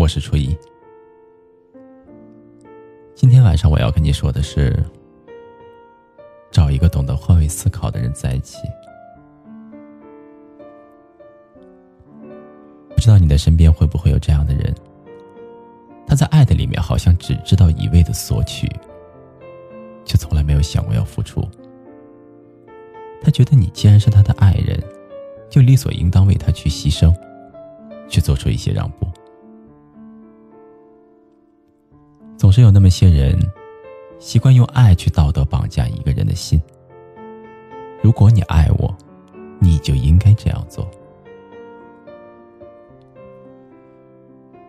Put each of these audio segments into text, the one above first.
我是初一。今天晚上我要跟你说的是，找一个懂得换位思考的人在一起。不知道你的身边会不会有这样的人？他在爱的里面好像只知道一味的索取，却从来没有想过要付出。他觉得你既然是他的爱人，就理所应当为他去牺牲，去做出一些让步。总是有那么些人，习惯用爱去道德绑架一个人的心。如果你爱我，你就应该这样做。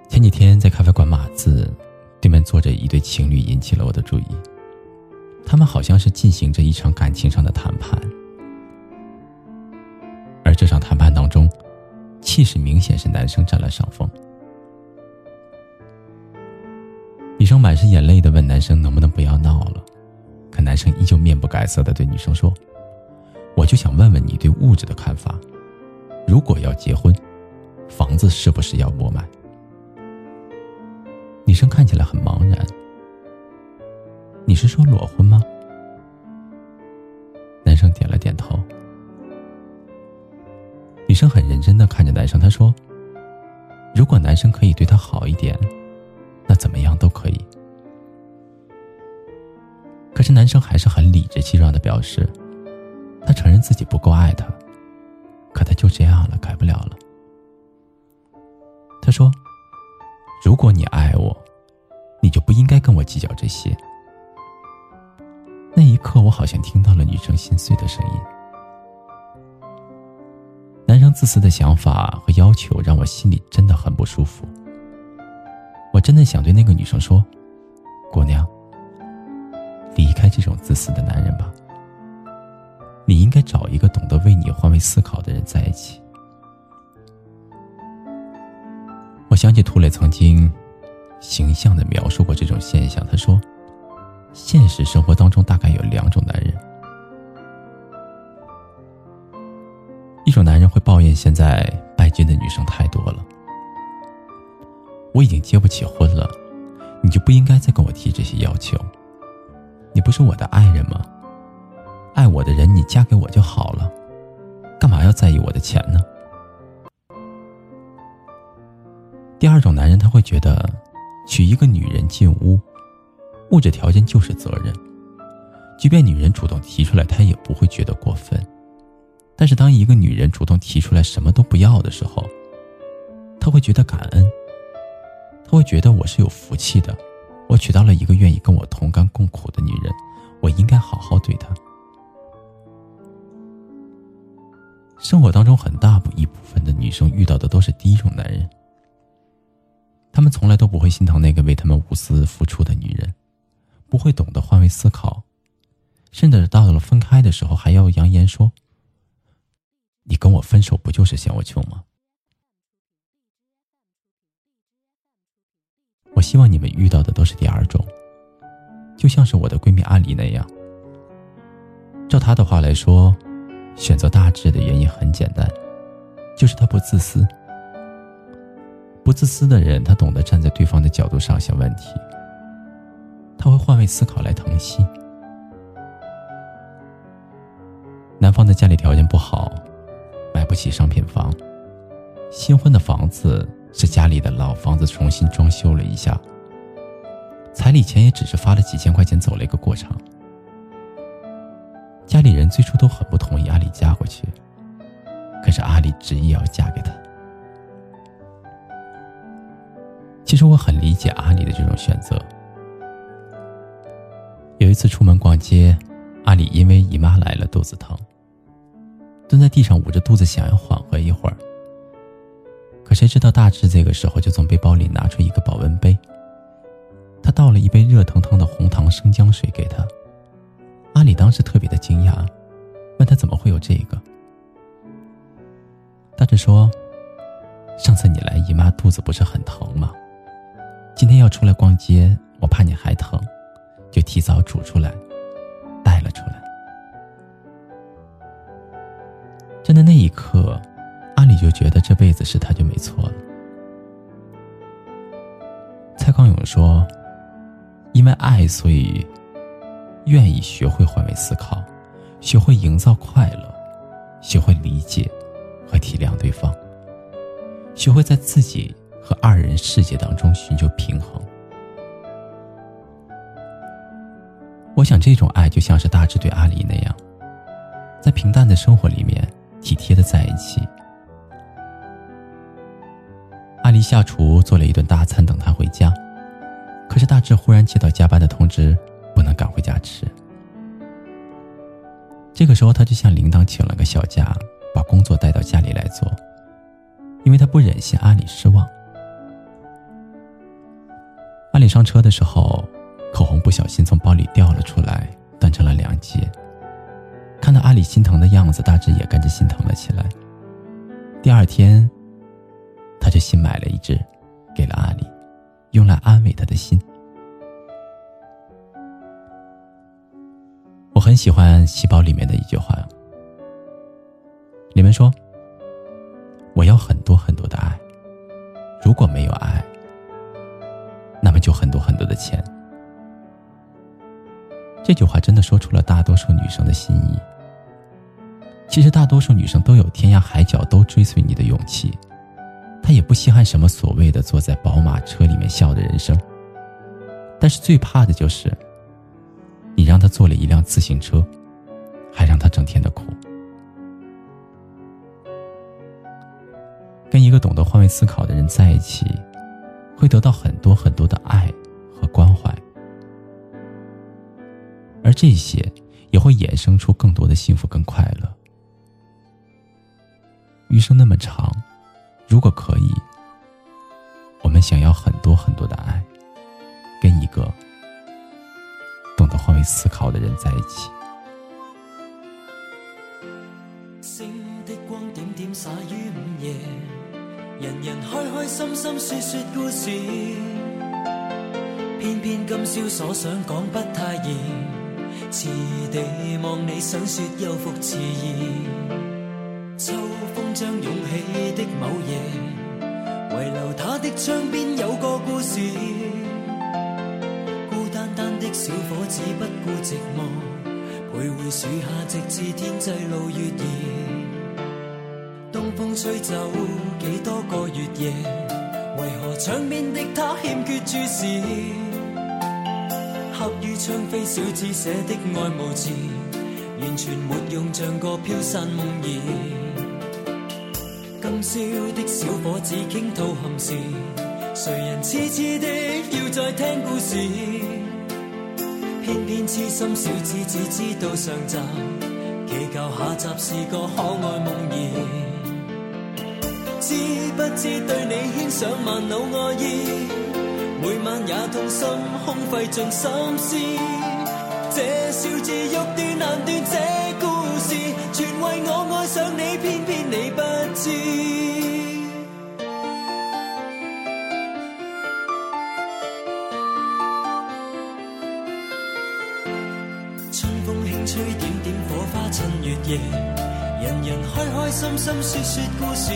前几天在咖啡馆码字，对面坐着一对情侣，引起了我的注意。他们好像是进行着一场感情上的谈判，而这场谈判当中，气势明显是男生占了上风。生满是眼泪的问男生能不能不要闹了，可男生依旧面不改色的对女生说：“我就想问问你对物质的看法，如果要结婚，房子是不是要我买？”女生看起来很茫然。你是说裸婚吗？男生点了点头。女生很认真的看着男生，她说：“如果男生可以对她好一点，怎么样都可以。”可是男生还是很理直气壮的表示，他承认自己不够爱她，可他就这样了，改不了了。他说。如果你爱我，你就不应该跟我计较这些。那一刻，我好像听到了女生心碎的声音。男生自私的想法和要求让我心里真的很不舒服。真的想对那个女生说：“姑娘，离开这种自私的男人吧。你应该找一个懂得为你换位思考的人在一起。”我想起涂磊曾经形象的描述过这种现象。他说：“现实生活当中大概有两种男人，一种男人会抱怨现在拜金的女生太多了，我已经结不起婚了，你就不应该再跟我提这些要求。你不是我的爱人吗？爱我的人你嫁给我就好了，干嘛要在意我的钱呢？”第二种男人，他会觉得娶一个女人进屋，物质条件就是责任，即便女人主动提出来，他也不会觉得过分。但是当一个女人主动提出来什么都不要的时候，他会觉得感恩，他会觉得我是有福气的，我娶到了一个愿意跟我同甘共苦的女人，我应该好好对她。生活当中很大一部分的女生遇到的都是第一种男人。他们从来都不会心疼那个为他们无私付出的女人，不会懂得换位思考，甚至到了分开的时候还要扬言说：“你跟我分手不就是嫌我穷吗？”我希望你们遇到的都是第二种，就像是我的闺蜜阿离那样。照她的话来说，选择大志的原因很简单，就是她不自私。不自私的人，他懂得站在对方的角度上想问题。他会换位思考来疼惜。男方的家里条件不好，买不起商品房，新婚的房子是家里的老房子重新装修了一下，彩礼钱也只是发了几千块钱走了一个过场。家里人最初都很不同意阿里嫁过去，可是阿里执意要嫁给他。其实我很理解阿里的这种选择。有一次出门逛街，阿里因为姨妈来了，肚子疼，蹲在地上捂着肚子，想要缓和一会儿。可谁知道大志这个时候就从背包里拿出一个保温杯，他倒了一杯热腾腾的红糖生姜水给他。阿里当时特别的惊讶，问他怎么会有这个。大志说：“上次你来姨妈肚子不是很疼吗？”今天要出来逛街，我怕你还疼，就提早煮出来，带了出来。真的那一刻，就觉得这辈子是他就没错了。蔡康永说，因为爱，所以愿意学会换位思考，学会营造快乐，学会理解和体谅对方，学会在自己和二人世界当中寻求平衡。我想，这种爱就像是大志对阿离那样，在平淡的生活里面体贴的在一起。下厨做了一顿大餐等他回家，可是大志忽然接到加班的通知，不能赶回家吃。这个时候，他就向铃铛请了个小假，把工作带到家里来做，因为他不忍心阿里失望。阿里上车的时候。口红不小心从包里掉了出来，断成了两截。看到阿里心疼的样子，大志也跟着心疼了起来。第二天，他就新买了一只，给了阿里，用来安慰他的心。我很喜欢《细胞》里面的一句话，里面说：“我要很多很多的爱，如果没有爱，那么就很多很多的钱。”这句话真的说出了大多数女生的心意。其实大多数女生都有天涯海角都追随你的勇气，他也不稀罕什么所谓的坐在宝马车里面笑的人生。但是最怕的就是，你让他坐了一辆自行车，还让他整天的哭。跟一个懂得换位思考的人在一起，会得到很多很多的爱和关怀。而这些也会衍生出更多的幸福跟快乐。余生那么长，如果可以，我们想要很多很多的爱，跟一个懂得换位思考的人在一起。星的光点点洒于午夜，人人开开心心说说故事，偏偏今宵所想讲不太易。迟地望你，想说又复迟疑。秋风将涌起的某夜，遗留他的窗边有个故事。孤单单的小伙子不顾寂寞，徘徊树下直至天际露月儿。东风吹走几多个月夜，为何窗边的他欠缺注视？刻于窗扉，小字写的爱慕字，完全没用，像个飘散梦儿。今宵的小伙子倾吐憾事，谁人痴痴的要再听故事？偏偏痴心小子只知道上集，祈求下集是个可爱梦儿。知不知对你牵上万缕爱意？每晚也痛心，空费尽心思。这笑字欲断难断，这故事全为我想你，偏偏你不知。春风轻吹，点点火花衬月夜，人人开开心心说说故事。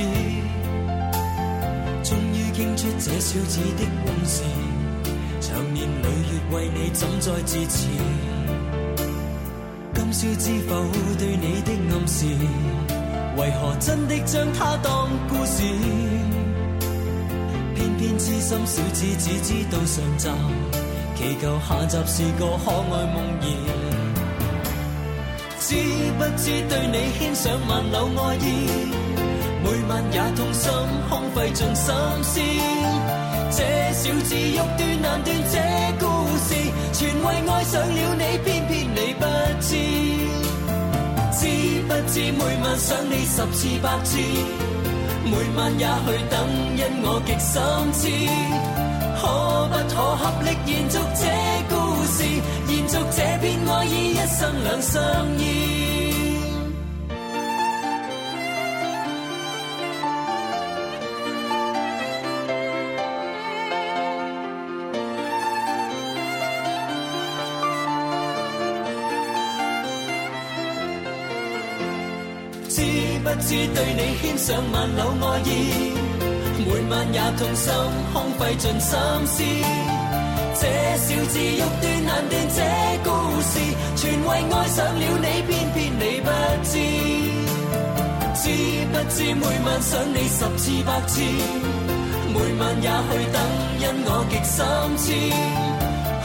终于倾出这小子的往事，长年累月为你怎再自持？知否对你的暗示，为何真的将它当故事？偏偏痴心小子只知道上集，祈求下集是个可爱梦儿。知不知对你牵上万缕爱意？每晚也痛心，空费尽心思。这小子欲断难断，这故事全为爱上了你，偏偏你不知。每晚想你十次百次，每晚也去等，因我极心痴。可不可合力延续这故事，延续这片爱意，一生两相依。知不知对你牵上万缕爱意，每晚也痛心，空费尽心思。这小子欲斷難斷這故事，全為愛上了你，偏偏你不知。知不知每晚想你十次百次，每晚也去等，因我極心痴。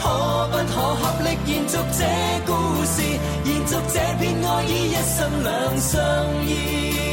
可不可合力延续这故事，延续这片爱意，一生两相依。